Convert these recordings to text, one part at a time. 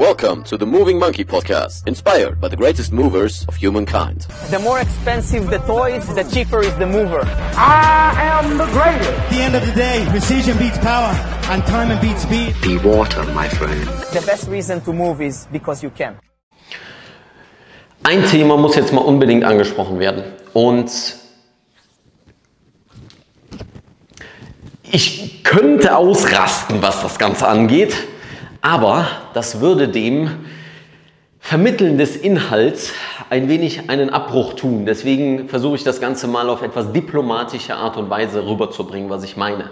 Welcome to the Moving Monkey Podcast, inspired by the greatest movers of humankind. The more expensive the toys, the cheaper is the mover. I am the greatest. At the end of the day, precision beats power, and time beats speed. Be water, my friend. The best reason to move is because you can. Ein Thema muss jetzt mal unbedingt angesprochen werden. Und ich könnte ausrasten, was das Ganze angeht, aber das würde dem Vermitteln des Inhalts ein wenig einen Abbruch tun. Deswegen versuche ich das Ganze mal auf etwas diplomatische Art und Weise rüberzubringen, was ich meine.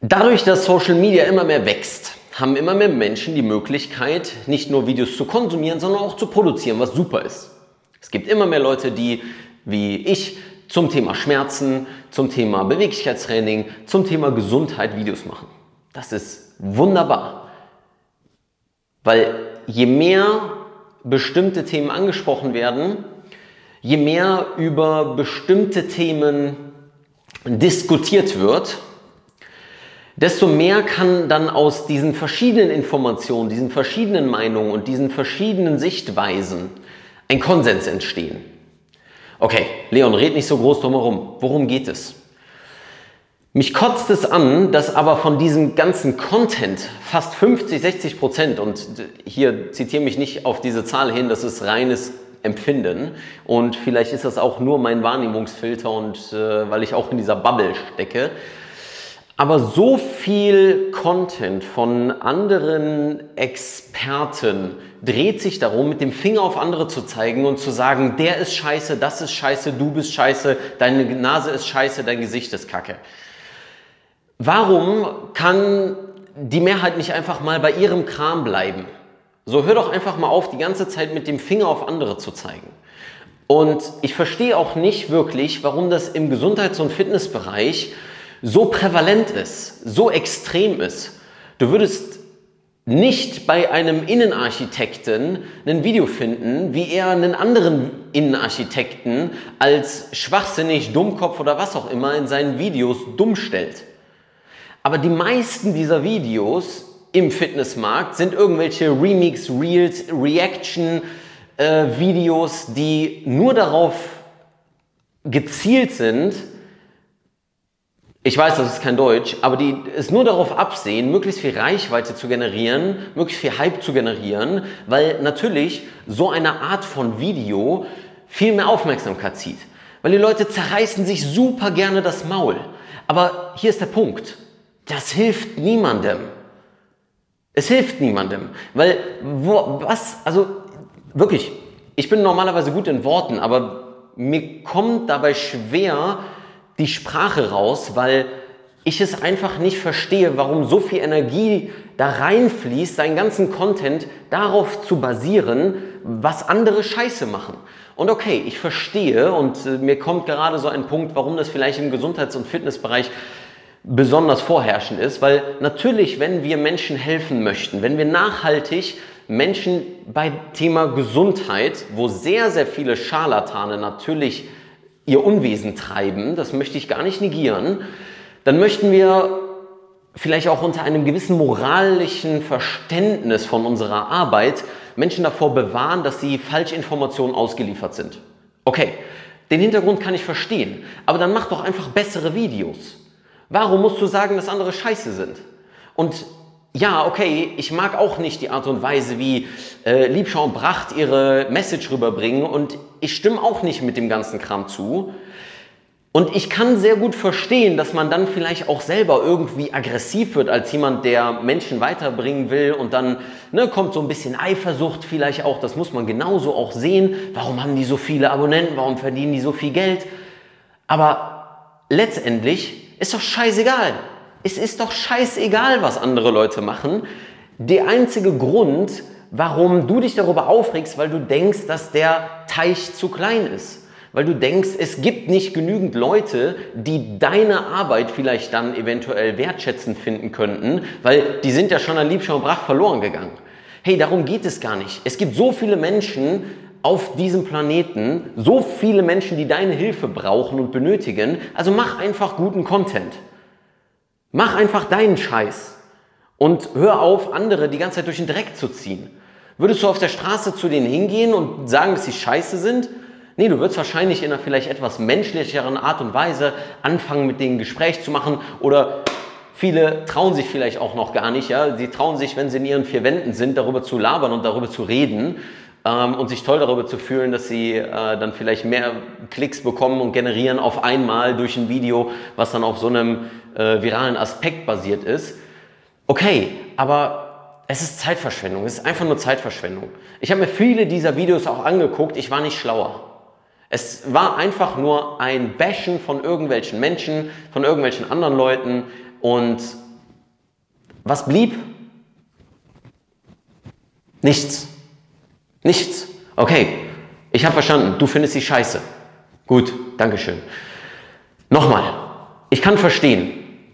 Dadurch, dass Social Media immer mehr wächst, haben immer mehr Menschen die Möglichkeit, nicht nur Videos zu konsumieren, sondern auch zu produzieren, was super ist. Es gibt immer mehr Leute, die, wie ich, zum Thema Schmerzen, zum Thema Beweglichkeitstraining, zum Thema Gesundheit Videos machen. Das ist wunderbar. Weil je mehr bestimmte Themen angesprochen werden, je mehr über bestimmte Themen diskutiert wird, desto mehr kann dann aus diesen verschiedenen Informationen, diesen verschiedenen Meinungen und diesen verschiedenen Sichtweisen ein Konsens entstehen. Okay, Leon, red nicht so groß drumherum. Worum geht es? Mich kotzt es an, dass aber von diesem ganzen Content fast 50, 60 Prozent, und hier zitiere mich nicht auf diese Zahl hin, das ist reines Empfinden und vielleicht ist das auch nur mein Wahrnehmungsfilter und äh, weil ich auch in dieser Bubble stecke, aber so viel Content von anderen Experten dreht sich darum, mit dem Finger auf andere zu zeigen und zu sagen, der ist scheiße, das ist scheiße, du bist scheiße, deine Nase ist scheiße, dein Gesicht ist kacke. Warum kann die Mehrheit nicht einfach mal bei ihrem Kram bleiben? So hör doch einfach mal auf, die ganze Zeit mit dem Finger auf andere zu zeigen. Und ich verstehe auch nicht wirklich, warum das im Gesundheits- und Fitnessbereich so prävalent ist, so extrem ist. Du würdest nicht bei einem Innenarchitekten ein Video finden, wie er einen anderen Innenarchitekten als schwachsinnig, Dummkopf oder was auch immer in seinen Videos dumm stellt. Aber die meisten dieser Videos im Fitnessmarkt sind irgendwelche Remix, Reels, Reaction äh, Videos, die nur darauf gezielt sind, ich weiß, das ist kein Deutsch, aber die es nur darauf absehen, möglichst viel Reichweite zu generieren, möglichst viel Hype zu generieren, weil natürlich so eine Art von Video viel mehr Aufmerksamkeit zieht. Weil die Leute zerreißen sich super gerne das Maul. Aber hier ist der Punkt. Das hilft niemandem. Es hilft niemandem. Weil, wo, was, also wirklich, ich bin normalerweise gut in Worten, aber mir kommt dabei schwer, die Sprache raus, weil ich es einfach nicht verstehe, warum so viel Energie da reinfließt, seinen ganzen Content darauf zu basieren, was andere Scheiße machen. Und okay, ich verstehe und äh, mir kommt gerade so ein Punkt, warum das vielleicht im Gesundheits- und Fitnessbereich besonders vorherrschend ist, weil natürlich, wenn wir Menschen helfen möchten, wenn wir nachhaltig Menschen bei Thema Gesundheit, wo sehr, sehr viele Scharlatane natürlich ihr Unwesen treiben, das möchte ich gar nicht negieren, dann möchten wir vielleicht auch unter einem gewissen moralischen Verständnis von unserer Arbeit Menschen davor bewahren, dass sie Falschinformationen ausgeliefert sind. Okay, den Hintergrund kann ich verstehen, aber dann mach doch einfach bessere Videos. Warum musst du sagen, dass andere scheiße sind? Und ja, okay, ich mag auch nicht die Art und Weise, wie äh, Liebschau und Bracht ihre Message rüberbringen und ich stimme auch nicht mit dem ganzen Kram zu. Und ich kann sehr gut verstehen, dass man dann vielleicht auch selber irgendwie aggressiv wird als jemand, der Menschen weiterbringen will und dann ne, kommt so ein bisschen Eifersucht vielleicht auch, das muss man genauso auch sehen. Warum haben die so viele Abonnenten? Warum verdienen die so viel Geld? Aber letztendlich ist doch scheißegal. Es ist doch scheißegal, was andere Leute machen. Der einzige Grund, warum du dich darüber aufregst, weil du denkst, dass der Teich zu klein ist. Weil du denkst, es gibt nicht genügend Leute, die deine Arbeit vielleicht dann eventuell wertschätzend finden könnten, weil die sind ja schon an Liebschau und Brach verloren gegangen. Hey, darum geht es gar nicht. Es gibt so viele Menschen auf diesem Planeten, so viele Menschen, die deine Hilfe brauchen und benötigen. Also mach einfach guten Content. Mach einfach deinen Scheiß. Und hör auf, andere die ganze Zeit durch den Dreck zu ziehen. Würdest du auf der Straße zu denen hingehen und sagen, dass sie scheiße sind? Nee, du würdest wahrscheinlich in einer vielleicht etwas menschlicheren Art und Weise anfangen, mit denen Gespräch zu machen oder viele trauen sich vielleicht auch noch gar nicht. Ja? Sie trauen sich, wenn sie in ihren vier Wänden sind, darüber zu labern und darüber zu reden ähm, und sich toll darüber zu fühlen, dass sie äh, dann vielleicht mehr Klicks bekommen und generieren auf einmal durch ein Video, was dann auf so einem äh, viralen Aspekt basiert ist. Okay, aber es ist Zeitverschwendung. Es ist einfach nur Zeitverschwendung. Ich habe mir viele dieser Videos auch angeguckt. Ich war nicht schlauer. Es war einfach nur ein Bashen von irgendwelchen Menschen, von irgendwelchen anderen Leuten. Und was blieb? Nichts. Nichts. Okay, ich habe verstanden, du findest sie scheiße. Gut, Dankeschön. Nochmal, ich kann verstehen,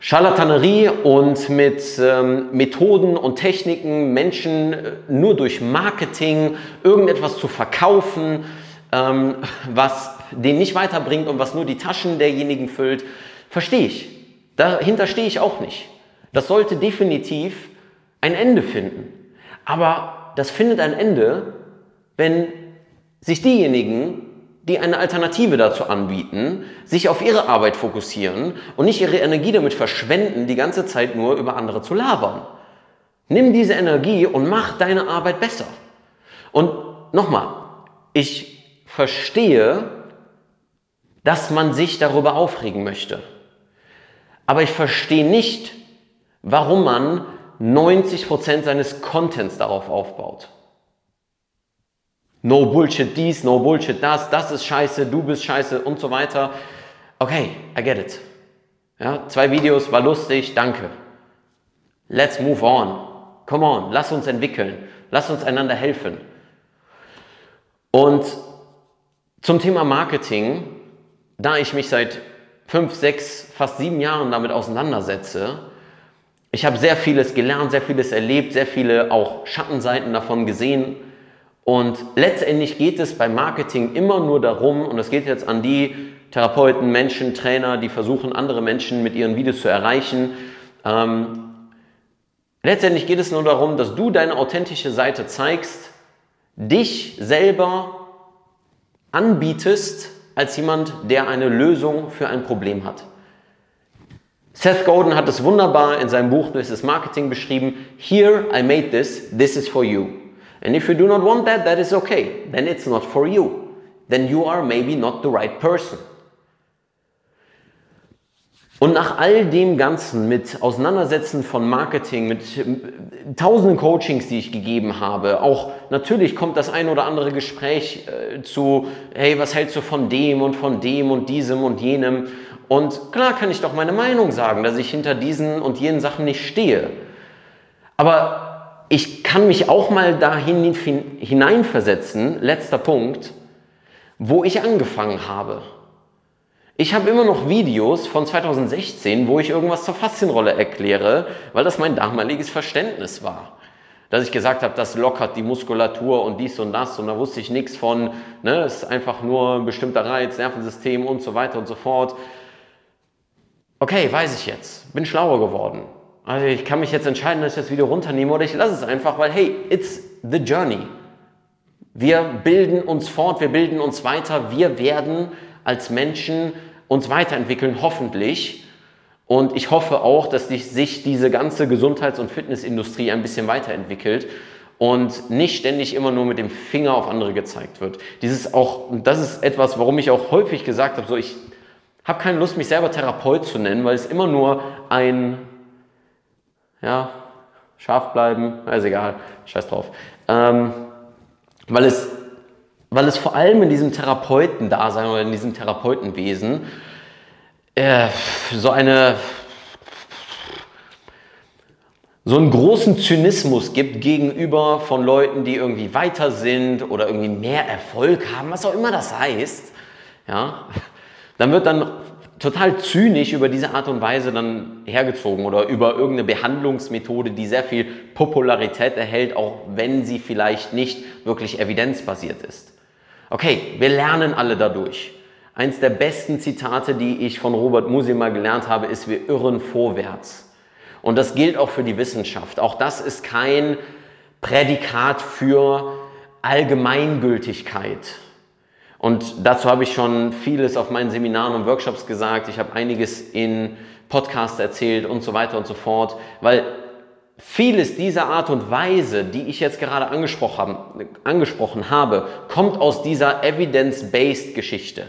Charlatanerie und mit ähm, Methoden und Techniken Menschen äh, nur durch Marketing irgendetwas zu verkaufen, ähm, was den nicht weiterbringt und was nur die Taschen derjenigen füllt, verstehe ich. Dahinter stehe ich auch nicht. Das sollte definitiv ein Ende finden. Aber das findet ein Ende, wenn sich diejenigen, die eine Alternative dazu anbieten, sich auf ihre Arbeit fokussieren und nicht ihre Energie damit verschwenden, die ganze Zeit nur über andere zu labern. Nimm diese Energie und mach deine Arbeit besser. Und nochmal, ich verstehe, dass man sich darüber aufregen möchte. Aber ich verstehe nicht, warum man 90% seines Contents darauf aufbaut. No Bullshit dies, no Bullshit das, das ist scheiße, du bist scheiße und so weiter. Okay, I get it. Ja, zwei Videos, war lustig, danke. Let's move on. Come on, lass uns entwickeln. Lass uns einander helfen. Und zum Thema Marketing, da ich mich seit fünf, sechs, fast sieben Jahren damit auseinandersetze, ich habe sehr vieles gelernt, sehr vieles erlebt, sehr viele auch Schattenseiten davon gesehen und letztendlich geht es beim Marketing immer nur darum, und das geht jetzt an die Therapeuten, Menschen, Trainer, die versuchen, andere Menschen mit ihren Videos zu erreichen. Ähm, letztendlich geht es nur darum, dass du deine authentische Seite zeigst, dich selber anbietest als jemand, der eine Lösung für ein Problem hat. Seth Godin hat es wunderbar in seinem Buch This is Marketing beschrieben. Here I made this, this is for you. And if you do not want that, that is okay. Then it's not for you. Then you are maybe not the right person. Und nach all dem Ganzen mit Auseinandersetzen von Marketing, mit tausenden Coachings, die ich gegeben habe, auch natürlich kommt das ein oder andere Gespräch äh, zu, hey, was hältst du von dem und von dem und diesem und jenem? Und klar kann ich doch meine Meinung sagen, dass ich hinter diesen und jenen Sachen nicht stehe. Aber ich kann mich auch mal dahin hineinversetzen, letzter Punkt, wo ich angefangen habe. Ich habe immer noch Videos von 2016, wo ich irgendwas zur Faszienrolle erkläre, weil das mein damaliges Verständnis war. Dass ich gesagt habe, das lockert die Muskulatur und dies und das und da wusste ich nichts von, ne, es ist einfach nur ein bestimmter Reiz, Nervensystem und so weiter und so fort. Okay, weiß ich jetzt, bin schlauer geworden. Also ich kann mich jetzt entscheiden, dass ich das Video runternehme oder ich lasse es einfach, weil hey, it's the journey. Wir bilden uns fort, wir bilden uns weiter, wir werden als Menschen uns weiterentwickeln, hoffentlich. Und ich hoffe auch, dass sich diese ganze Gesundheits- und Fitnessindustrie ein bisschen weiterentwickelt und nicht ständig immer nur mit dem Finger auf andere gezeigt wird. Dieses auch, das ist etwas, warum ich auch häufig gesagt habe, so ich habe keine Lust, mich selber Therapeut zu nennen, weil es immer nur ein ja, scharf bleiben, ist egal, scheiß drauf. Ähm, weil, es, weil es vor allem in diesem Therapeuten-Dasein oder in diesem Therapeutenwesen äh, so eine so einen großen Zynismus gibt gegenüber von Leuten, die irgendwie weiter sind oder irgendwie mehr Erfolg haben, was auch immer das heißt, ja, dann wird dann total zynisch über diese Art und Weise dann hergezogen oder über irgendeine Behandlungsmethode, die sehr viel Popularität erhält, auch wenn sie vielleicht nicht wirklich evidenzbasiert ist. Okay, wir lernen alle dadurch. Eins der besten Zitate, die ich von Robert Musi mal gelernt habe, ist, wir irren vorwärts. Und das gilt auch für die Wissenschaft. Auch das ist kein Prädikat für Allgemeingültigkeit. Und dazu habe ich schon vieles auf meinen Seminaren und Workshops gesagt. Ich habe einiges in Podcasts erzählt und so weiter und so fort, weil vieles dieser Art und Weise, die ich jetzt gerade angesprochen, habe, kommt aus dieser evidence-based Geschichte.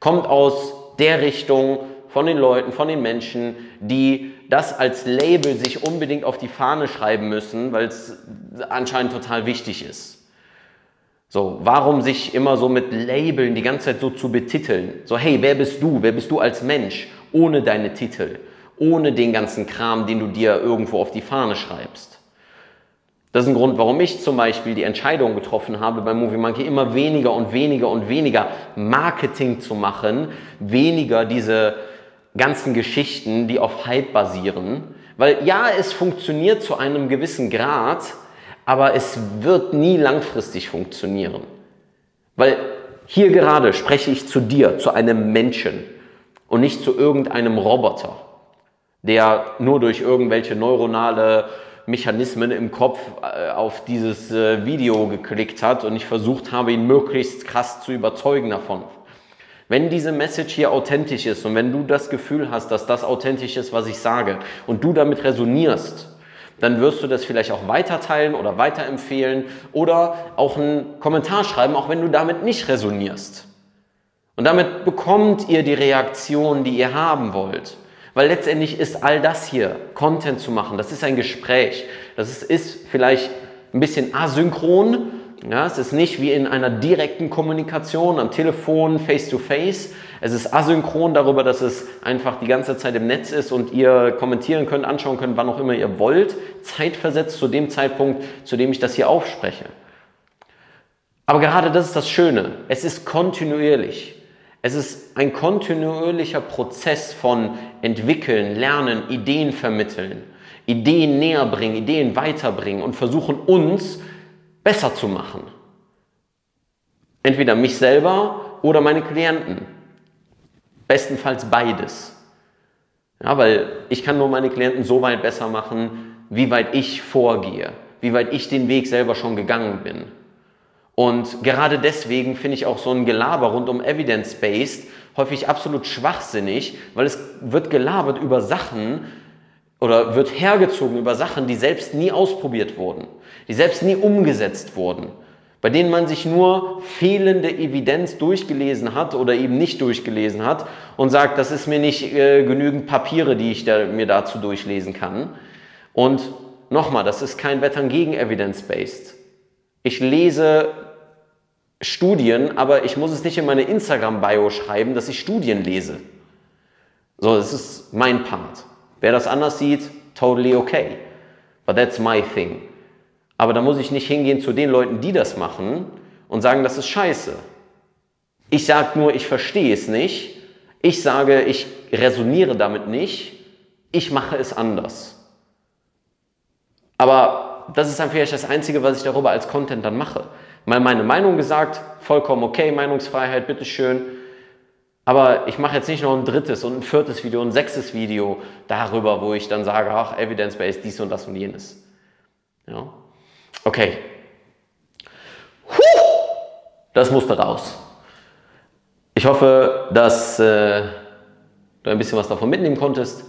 Kommt aus der Richtung von den Leuten, von den Menschen, die das als Label sich unbedingt auf die Fahne schreiben müssen, weil es anscheinend total wichtig ist. So, warum sich immer so mit Labeln die ganze Zeit so zu betiteln? So, hey, wer bist du? Wer bist du als Mensch? Ohne deine Titel, ohne den ganzen Kram, den du dir irgendwo auf die Fahne schreibst. Das ist ein Grund, warum ich zum Beispiel die Entscheidung getroffen habe, beim Movie Monkey immer weniger und weniger und weniger Marketing zu machen, weniger diese ganzen Geschichten, die auf Hype basieren. Weil ja, es funktioniert zu einem gewissen Grad, aber es wird nie langfristig funktionieren. Weil hier gerade spreche ich zu dir, zu einem Menschen und nicht zu irgendeinem Roboter, der nur durch irgendwelche neuronale Mechanismen im Kopf äh, auf dieses äh, Video geklickt hat und ich versucht habe, ihn möglichst krass zu überzeugen davon. Wenn diese Message hier authentisch ist und wenn du das Gefühl hast, dass das authentisch ist, was ich sage und du damit resonierst, dann wirst du das vielleicht auch weiterteilen oder weiterempfehlen oder auch einen Kommentar schreiben, auch wenn du damit nicht resonierst. Und damit bekommt ihr die Reaktion, die ihr haben wollt. Weil letztendlich ist all das hier, Content zu machen, das ist ein Gespräch. Das ist, ist vielleicht ein bisschen asynchron, ja, es ist nicht wie in einer direkten Kommunikation am Telefon, face-to-face. Es ist asynchron darüber, dass es einfach die ganze Zeit im Netz ist und ihr kommentieren könnt, anschauen könnt, wann auch immer ihr wollt. Zeitversetzt zu dem Zeitpunkt, zu dem ich das hier aufspreche. Aber gerade das ist das Schöne. Es ist kontinuierlich. Es ist ein kontinuierlicher Prozess von entwickeln, lernen, Ideen vermitteln, Ideen näher bringen, Ideen weiterbringen und versuchen uns besser zu machen. Entweder mich selber oder meine Klienten. Bestenfalls beides. Ja, weil ich kann nur meine Klienten so weit besser machen, wie weit ich vorgehe, wie weit ich den Weg selber schon gegangen bin. Und gerade deswegen finde ich auch so ein Gelaber rund um Evidence-Based häufig absolut schwachsinnig, weil es wird gelabert über Sachen, oder wird hergezogen über Sachen, die selbst nie ausprobiert wurden, die selbst nie umgesetzt wurden, bei denen man sich nur fehlende Evidenz durchgelesen hat oder eben nicht durchgelesen hat und sagt, das ist mir nicht äh, genügend Papiere, die ich da, mir dazu durchlesen kann. Und nochmal, das ist kein Wettern gegen Evidence-Based. Ich lese Studien, aber ich muss es nicht in meine Instagram-Bio schreiben, dass ich Studien lese. So, das ist mein Part. Wer das anders sieht, totally okay. But that's my thing. Aber da muss ich nicht hingehen zu den Leuten, die das machen und sagen, das ist scheiße. Ich sage nur, ich verstehe es nicht. Ich sage, ich resoniere damit nicht. Ich mache es anders. Aber das ist dann vielleicht das Einzige, was ich darüber als Content dann mache. Mal meine Meinung gesagt, vollkommen okay, Meinungsfreiheit, bitteschön. Aber ich mache jetzt nicht noch ein drittes und ein viertes Video, ein sechstes Video darüber, wo ich dann sage, ach, Evidence-Based, dies und das und jenes. Ja. Okay. Das musste raus. Ich hoffe, dass äh, du ein bisschen was davon mitnehmen konntest.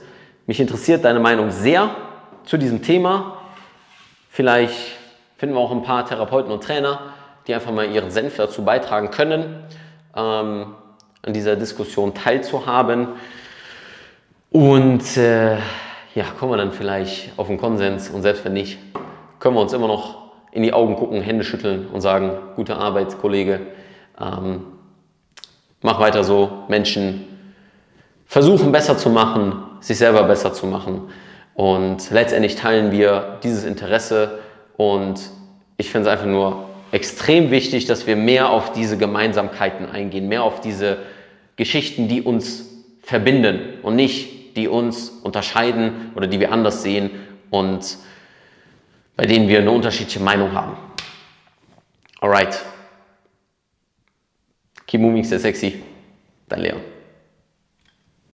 Mich interessiert deine Meinung sehr zu diesem Thema. Vielleicht finden wir auch ein paar Therapeuten und Trainer, die einfach mal ihren Senf dazu beitragen können. Ähm, an dieser Diskussion teilzuhaben. Und äh, ja, kommen wir dann vielleicht auf einen Konsens und selbst wenn nicht, können wir uns immer noch in die Augen gucken, Hände schütteln und sagen, gute Arbeit, Kollege, ähm, mach weiter so, Menschen versuchen besser zu machen, sich selber besser zu machen. Und letztendlich teilen wir dieses Interesse und ich finde es einfach nur extrem wichtig, dass wir mehr auf diese Gemeinsamkeiten eingehen, mehr auf diese Geschichten, die uns verbinden und nicht die uns unterscheiden oder die wir anders sehen und bei denen wir eine unterschiedliche Meinung haben. Alright. Keep moving, sehr sexy. Dein Leon.